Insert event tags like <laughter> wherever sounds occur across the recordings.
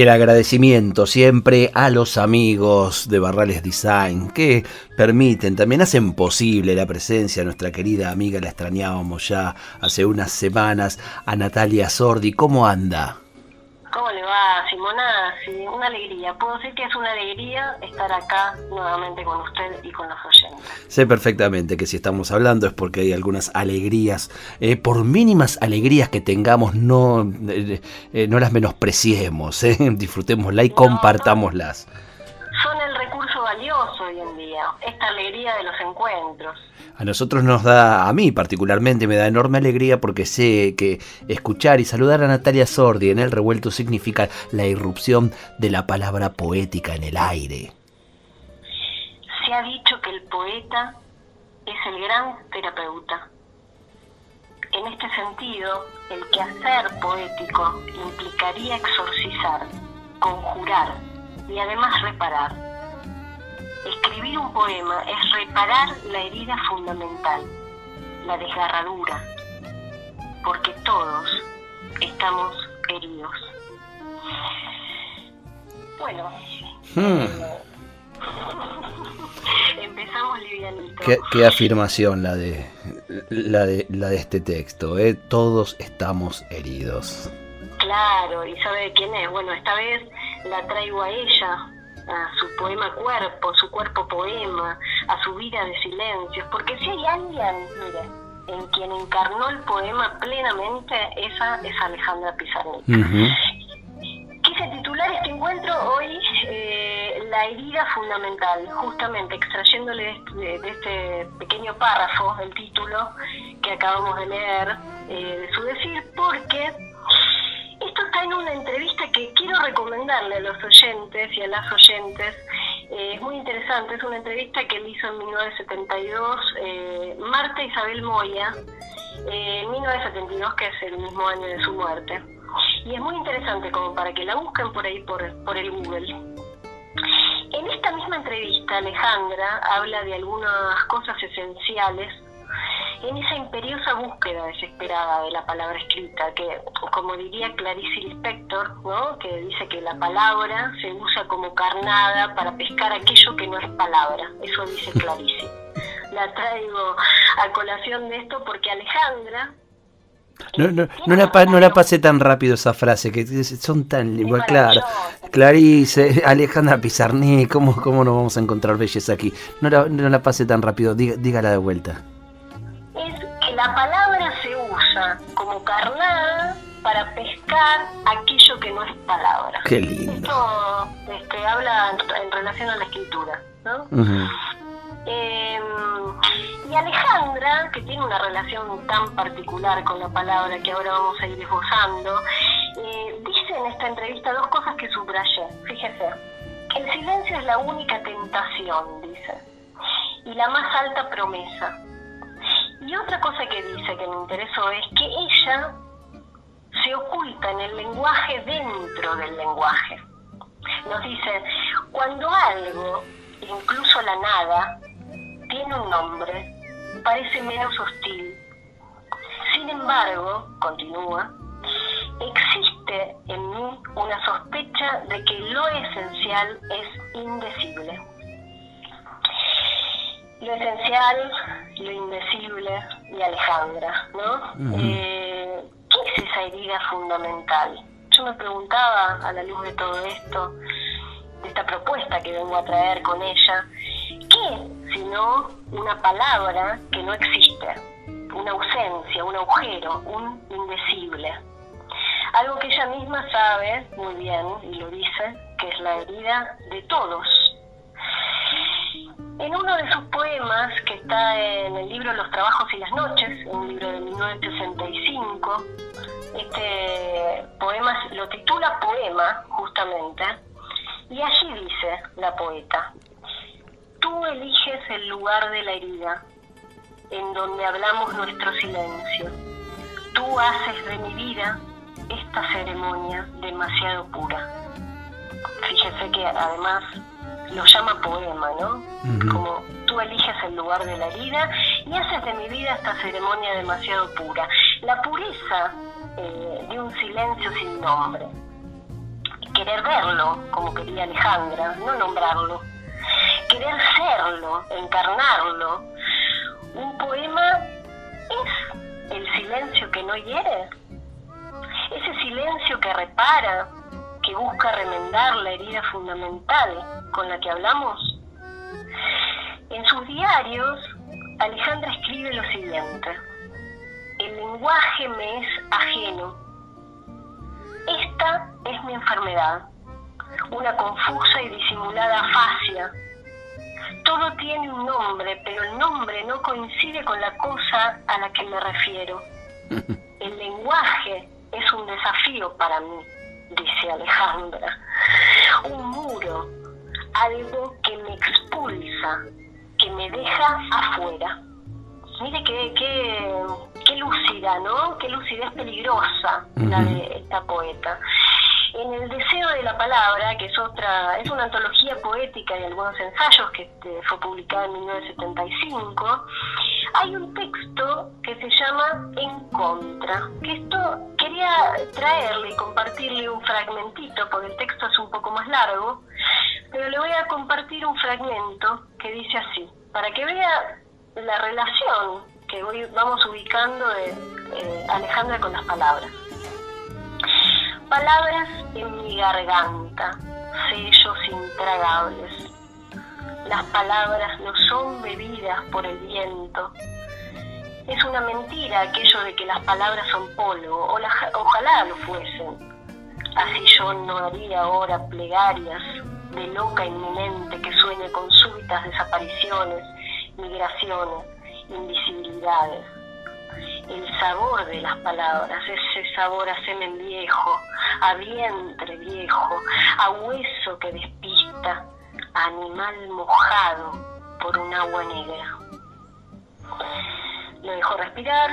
El agradecimiento siempre a los amigos de Barrales Design que permiten, también hacen posible la presencia de nuestra querida amiga, la extrañábamos ya hace unas semanas, a Natalia Sordi. ¿Cómo anda? ¿Cómo le va, Simona? Sí, una alegría. Puedo decir que es una alegría estar acá nuevamente con usted y con los oyentes. Sé perfectamente que si estamos hablando es porque hay algunas alegrías, eh, por mínimas alegrías que tengamos, no, eh, eh, no las menospreciemos, <laughs> disfrutémoslas y compartámoslas. Son el recurso valioso hoy en día, esta alegría de los encuentros a nosotros nos da, a mí particularmente, me da enorme alegría porque sé que escuchar y saludar a Natalia Sordi en el revuelto significa la irrupción de la palabra poética en el aire. Se ha dicho que el poeta es el gran terapeuta. En este sentido, el quehacer poético implicaría exorcizar, conjurar y además reparar Escribir un poema es reparar la herida fundamental, la desgarradura, porque todos estamos heridos. Bueno. Hmm. <laughs> Empezamos livianito. ¿Qué, afirmación la de, la de la de este texto, ¿eh? Todos estamos heridos. Claro, ¿y sabe quién es? Bueno, esta vez la traigo a ella, a su poema cuerpo, su cuerpo poema, a su vida de silencios, porque si hay alguien, mire, en quien encarnó el poema plenamente, esa es Alejandra Pizarnik. Quise titular este encuentro hoy eh, La herida fundamental, justamente extrayéndole de, este pequeño párrafo, el título que acabamos de leer, eh, de su decir, porque está en una entrevista que quiero recomendarle a los oyentes y a las oyentes. Eh, es muy interesante, es una entrevista que él hizo en 1972 eh, Marta Isabel Moya, eh, en 1972, que es el mismo año de su muerte. Y es muy interesante como para que la busquen por ahí, por, por el Google. En esta misma entrevista, Alejandra habla de algunas cosas esenciales en esa imperiosa búsqueda desesperada de la palabra escrita, que como diría Clarice Lispector, ¿no? que dice que la palabra se usa como carnada para pescar aquello que no es palabra, eso dice Clarice. <laughs> La traigo a colación de esto porque Alejandra no, no, no, la, no la pasé tan rápido esa frase, que son tan igual, claro. Clarice, Alejandra Pizarní, ¿cómo, ¿cómo nos vamos a encontrar belleza aquí? No la, no la pasé tan rápido, dígala de vuelta la palabra se usa como carnada para pescar aquello que no es palabra. Qué lindo. Esto este, habla en, relación a la escritura, ¿no? Em, y Alejandra, que tiene una relación tan particular con la palabra que ahora vamos a ir esbozando, eh, dice en esta entrevista dos cosas que subrayé. Fíjese, el silencio es la única tentación, dice, y la más alta promesa. Y otra cosa que dice que me interesó es que ella se oculta en el lenguaje dentro del lenguaje. Nos dice, cuando algo, incluso la nada, tiene un nombre, parece menos hostil. Sin embargo, continúa, existe en mí una sospecha de que lo esencial es indecible lo esencial, lo indecible y Alejandra, ¿no? Eh, ¿Qué es esa herida fundamental? Yo me preguntaba a la luz de todo esto, de esta propuesta que vengo a traer con ella, ¿qué sino una palabra que no existe? Una ausencia, un agujero, un indecible. Algo que ella misma sabe muy bien y lo dice, que es la herida de todos en uno de sus poemas, que está en el libro Los Trabajos y las Noches, un libro de 1965, Este poema lo titula Poema, justamente, y allí dice la poeta, tú eliges el lugar de la herida, en donde hablamos nuestro silencio. Tú haces de mi vida esta ceremonia demasiado pura. Fíjese que además lo llama poema, ¿no? Como tú eliges el lugar de la herida y haces de mi vida esta ceremonia demasiado pura. La pureza eh, de un silencio sin nombre. Querer verlo, como quería Alejandra, no nombrarlo. Querer serlo, encarnarlo. Un poema es el silencio que no hiere. Ese silencio que repara, que busca remendar la herida fundamental con la que hablamos? En sus diarios, Alejandra escribe lo siguiente, el lenguaje me es ajeno. Esta es mi enfermedad, una confusa y disimulada afasia. Todo tiene un nombre, pero el nombre no coincide con la cosa a la que me refiero. <laughs> El lenguaje es un desafío para mí dice Alejandra, un muro, algo que me expulsa, que me deja afuera. Mire qué, qué, qué lúcida, ¿no? Qué lucidez peligrosa la de esta poeta. En El Deseo de la Palabra, que es otra, es una antología poética de algunos ensayos que este, fue publicada en 1975, hay un texto que se llama En Contra, que esto quería traerle y compartirle un fragmentito, porque el texto es un poco más largo, pero le voy a compartir un fragmento que dice así, para que vea la relación que hoy vamos ubicando de eh, Alejandra con las palabras. Palabras en mi garganta, sellos intragables. Las palabras no son bebidas por el viento. Es una mentira aquello de que las palabras son polvo, o ojalá lo fuesen. Así yo no haría ahora plegarias de loca inminente que sueñe con súbitas desapariciones, migraciones, invisibilidades el sabor de las palabras, ese sabor a semen viejo, a vientre viejo, a hueso que despista, a animal mojado por un agua negra. Lo dejo respirar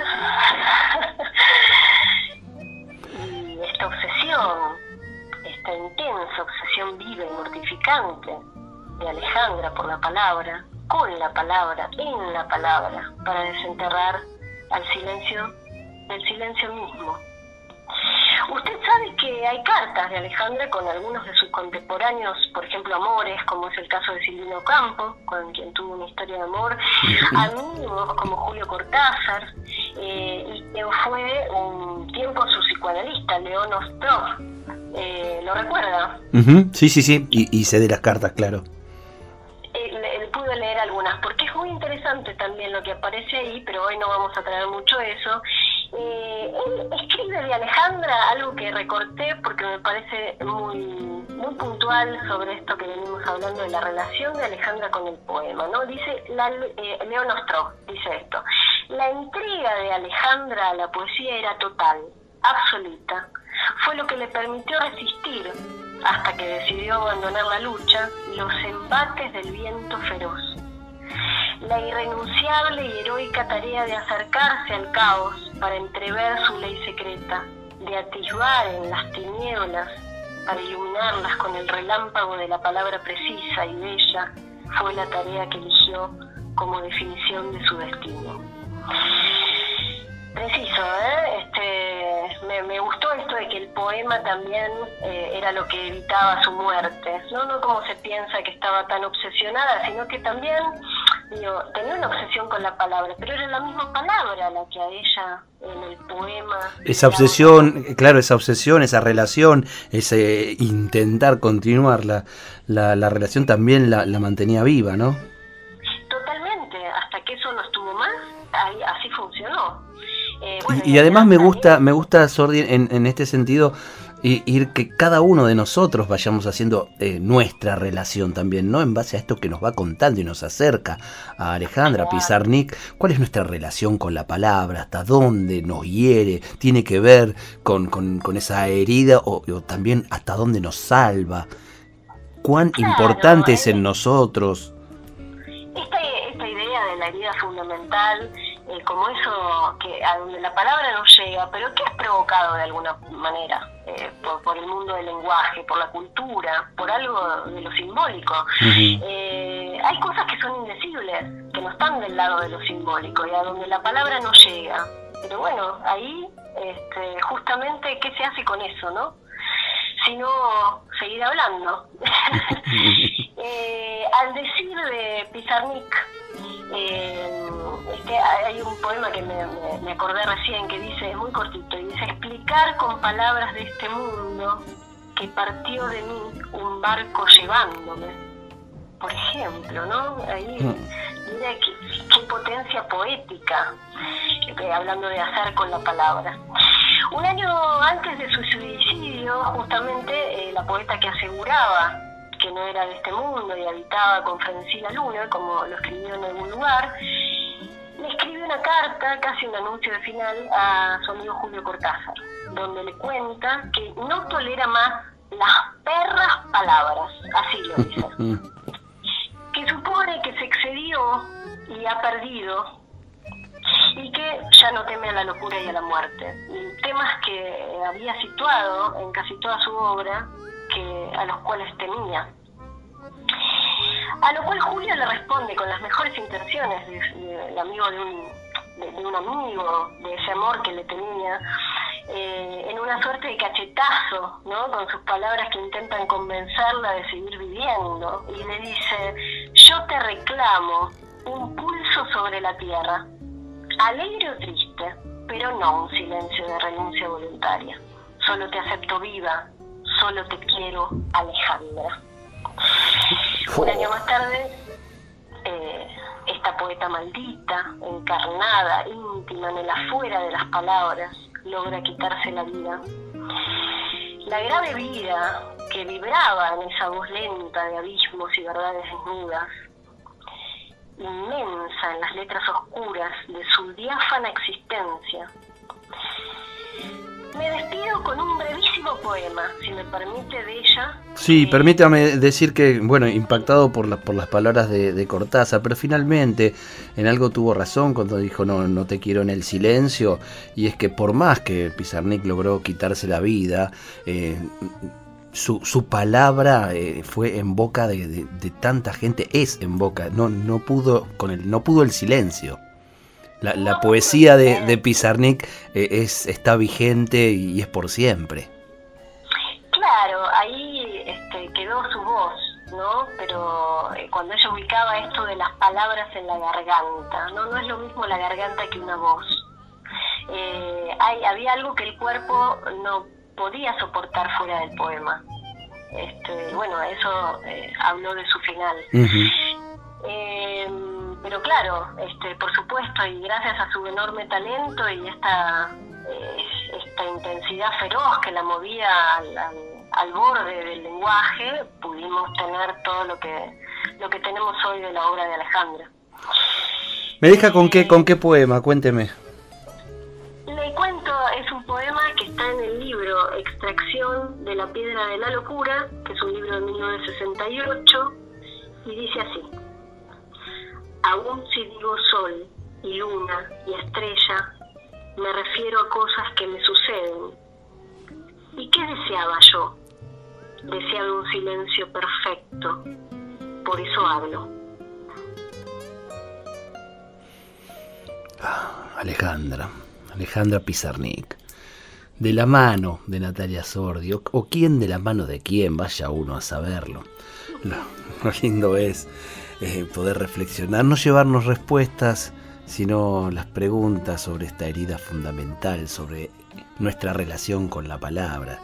y esta obsesión, esta intensa obsesión viva y mortificante de Alejandra por la palabra, con la palabra, en la palabra, para desenterrar al silencio del silencio mismo. Usted sabe que hay cartas de Alejandra con algunos de sus contemporáneos, por ejemplo, amores, como es el caso de Silvino Campo, con quien tuvo una historia de amor, <laughs> amigos como Julio Cortázar, eh, y fue un tiempo su psicoanalista, León Ostrov. Eh, ¿Lo recuerda? Sí, sí, sí, y, y sé de las cartas, claro que aparece ahí, pero hoy no vamos a traer mucho eso. Eh, él escribe de Alejandra algo que recorté porque me parece muy, muy puntual sobre esto que venimos hablando de la relación de Alejandra con el poema, ¿no? Dice, la, eh, León dice esto, la intriga de Alejandra a la poesía era total, absoluta, fue lo que le permitió resistir hasta que decidió abandonar la lucha, los embates del viento feroz. La irrenunciable y heroica tarea de acercarse al caos para entrever su ley secreta, de atisbar en las tinieblas para iluminarlas con el relámpago de la palabra precisa y bella, fue la tarea que eligió como definición de su destino. Preciso, ¿eh? Este, me, gustó esto de que el poema también eh, era lo que evitaba su muerte. ¿no? no como se piensa que estaba tan obsesionada, sino que también digo, tenía una obsesión con la palabra, pero era la misma palabra la que a ella en el poema. Esa obsesión, claro, esa obsesión, esa relación, ese intentar continuar la, la, relación también la, la mantenía viva, ¿no? Totalmente, hasta que eso no estuvo más, ahí, así funcionó. Eh, y, además me gusta, me gusta Sordi en, en este sentido ir que cada uno de nosotros vayamos haciendo eh, nuestra relación también, ¿no? En base a esto que nos va contando y nos acerca a Alejandra Pizarnik, ¿cuál es nuestra relación con la palabra? ¿Hasta dónde nos hiere? ¿Tiene que ver con, esa herida o, también hasta dónde nos salva? ¿Cuán importante es en nosotros? La herida fundamental eh, como eso que a donde la palabra no llega, pero que es provocado de alguna manera eh, por, el mundo del lenguaje, por la cultura, por algo de lo simbólico. Eh, hay cosas que son indecibles, que no están del lado de lo simbólico y a donde la palabra no llega. Pero bueno, ahí este, justamente, ¿qué se hace con eso, no? Sino seguir hablando. <laughs> al decir de Pizarnik, eh, este, hay un poema que me, acordé recién que dice, es muy cortito, y dice, explicar con palabras de este mundo que partió de mí un barco llevándome. Por ejemplo, ¿no? Ahí, mm. mira qué, potencia poética, eh, hablando de hacer con la palabra. Un año antes de su suicidio, justamente eh, la poeta que aseguraba que no era de este mundo y habitaba con Francina Luna, como lo escribió en algún lugar, le escribe una carta, casi un anuncio de final, a su amigo Julio Cortázar, donde le cuenta que no tolera más las perras palabras, así lo dice, <laughs> que supone que se excedió y ha perdido y que ya no teme a la locura y a la muerte. Temas que había situado en casi toda su obra que, a los cuales temía. A lo cual Julio le responde con las mejores intenciones del amigo de un, de, un amigo, de ese amor que le tenía, eh, en una suerte de cachetazo, ¿no? Con sus palabras que intentan convencerla de seguir viviendo. Y le dice, yo te reclamo un pulso sobre la tierra, alegre o triste, pero no un silencio de renuncia voluntaria. Solo te acepto viva, solo te quiero, Alejandra. Un año más tarde, eh, esta poeta maldita, encarnada, íntima en el afuera de las palabras, logra quitarse la vida. La grave vida que vibraba en esa voz lenta de abismos y verdades desnudas, inmensa en las letras oscuras de su diáfana existencia, me despido con un brevísimo poema, si me permite, de ella. Sí, permítame decir que, bueno, impactado por, por las palabras de, Cortázar, pero finalmente en algo tuvo razón cuando dijo no, no te quiero en el silencio, y es que por más que Pizarnik logró quitarse la vida, eh, su, su, palabra eh, fue en boca de, de, tanta gente, es en boca, no, no, pudo, con el, no pudo el silencio. La, poesía de, de Pizarnik eh, es, está vigente y es por siempre. Claro, ahí este, quedó su voz, ¿no? Pero eh, cuando ella ubicaba esto de las palabras en la garganta, no, no es lo mismo la garganta que una voz. Eh, hay, había algo que el cuerpo no podía soportar fuera del poema. Este, bueno, eso habló de su final pero claro, este, por supuesto, y gracias a su enorme talento y esta, eh, esta intensidad feroz que la movía al, borde del lenguaje, pudimos tener todo lo que, lo que tenemos hoy de la obra de Alejandra. ¿Me deja con qué, con qué poema? Cuénteme. Extracción de la Piedra de la Locura, que es un libro de 1968, y dice así aún si digo sol y luna y estrella, me refiero a cosas que me suceden. ¿Y qué deseaba yo? Deseaba un silencio perfecto, por eso hablo. Ah, Alejandra, Alejandra Pizarnik. De la mano de Natalia Sordi, o, quién de la mano de quién, vaya uno a saberlo. lo lindo es eh, poder reflexionar, no llevarnos respuestas, sino las preguntas sobre esta herida fundamental, sobre nuestra relación con la palabra.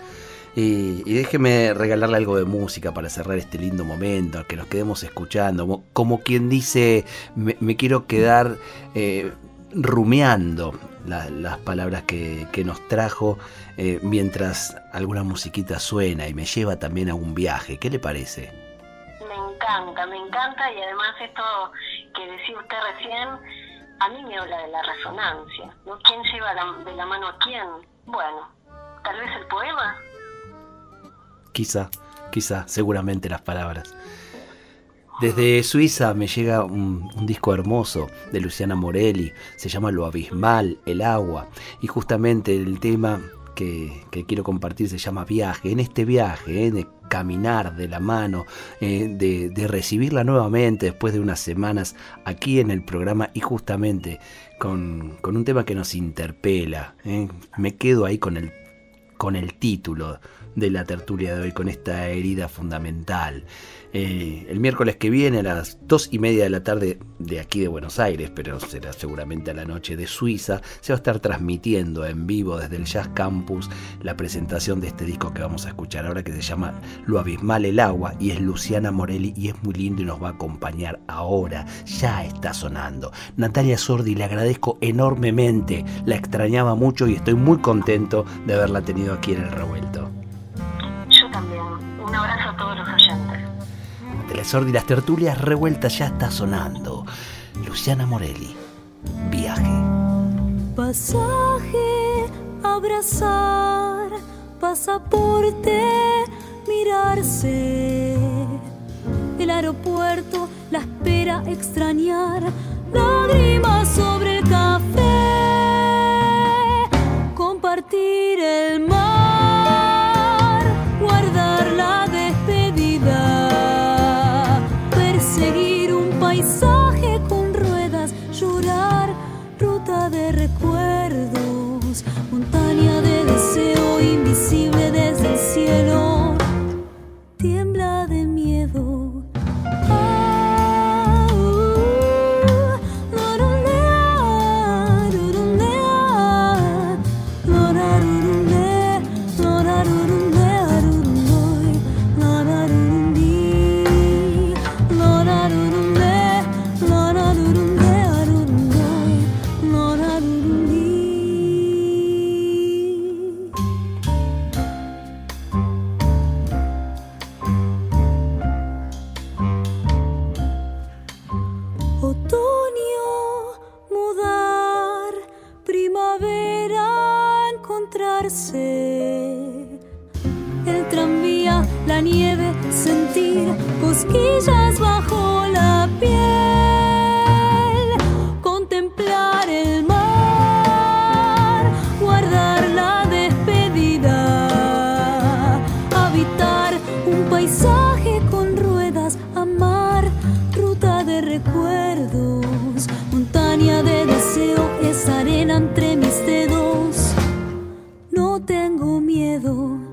Y, déjeme regalarle algo de música para cerrar este lindo momento, que nos quedemos escuchando, como, quien dice, me, quiero quedar eh, rumiando las palabras que, nos trajo eh, mientras alguna musiquita suena y me lleva también a un viaje. ¿Qué le parece? Me encanta, me encanta y además esto que decía usted recién, a mí me habla de la resonancia. ¿no? ¿Quién lleva de la mano a quién? Bueno, tal vez el poema. Quizá, quizá, seguramente las palabras. Desde Suiza me llega un, disco hermoso de Luciana Morelli, se llama Lo Abismal, el agua, y justamente el tema que, quiero compartir se llama viaje. En este viaje, eh, de caminar de la mano, eh, de, recibirla nuevamente después de unas semanas aquí en el programa y justamente con, un tema que nos interpela. Eh. Me quedo ahí con el, con el título de la tertulia de hoy, con esta herida fundamental. Eh, el miércoles que viene a las dos y media de la tarde de aquí de Buenos Aires, pero será seguramente a la noche de Suiza, se va a estar transmitiendo en vivo desde el Jazz Campus la presentación de este disco que vamos a escuchar ahora que se llama Lo Abismal el Agua y es Luciana Morelli y es muy lindo y nos va a acompañar ahora, ya está sonando. Natalia Sordi, le agradezco enormemente, la extrañaba mucho y estoy muy contento de haberla tenido aquí en el revuelto. Un abrazo a todos los oyentes. Sordi las tertulias revueltas ya está sonando. Luciana Morelli, viaje. Pasaje, abrazar, pasaporte, mirarse. El aeropuerto, la espera, extrañar, lágrimas sobre el café, El tranvía, la nieve, sentir cosquillas. miedo.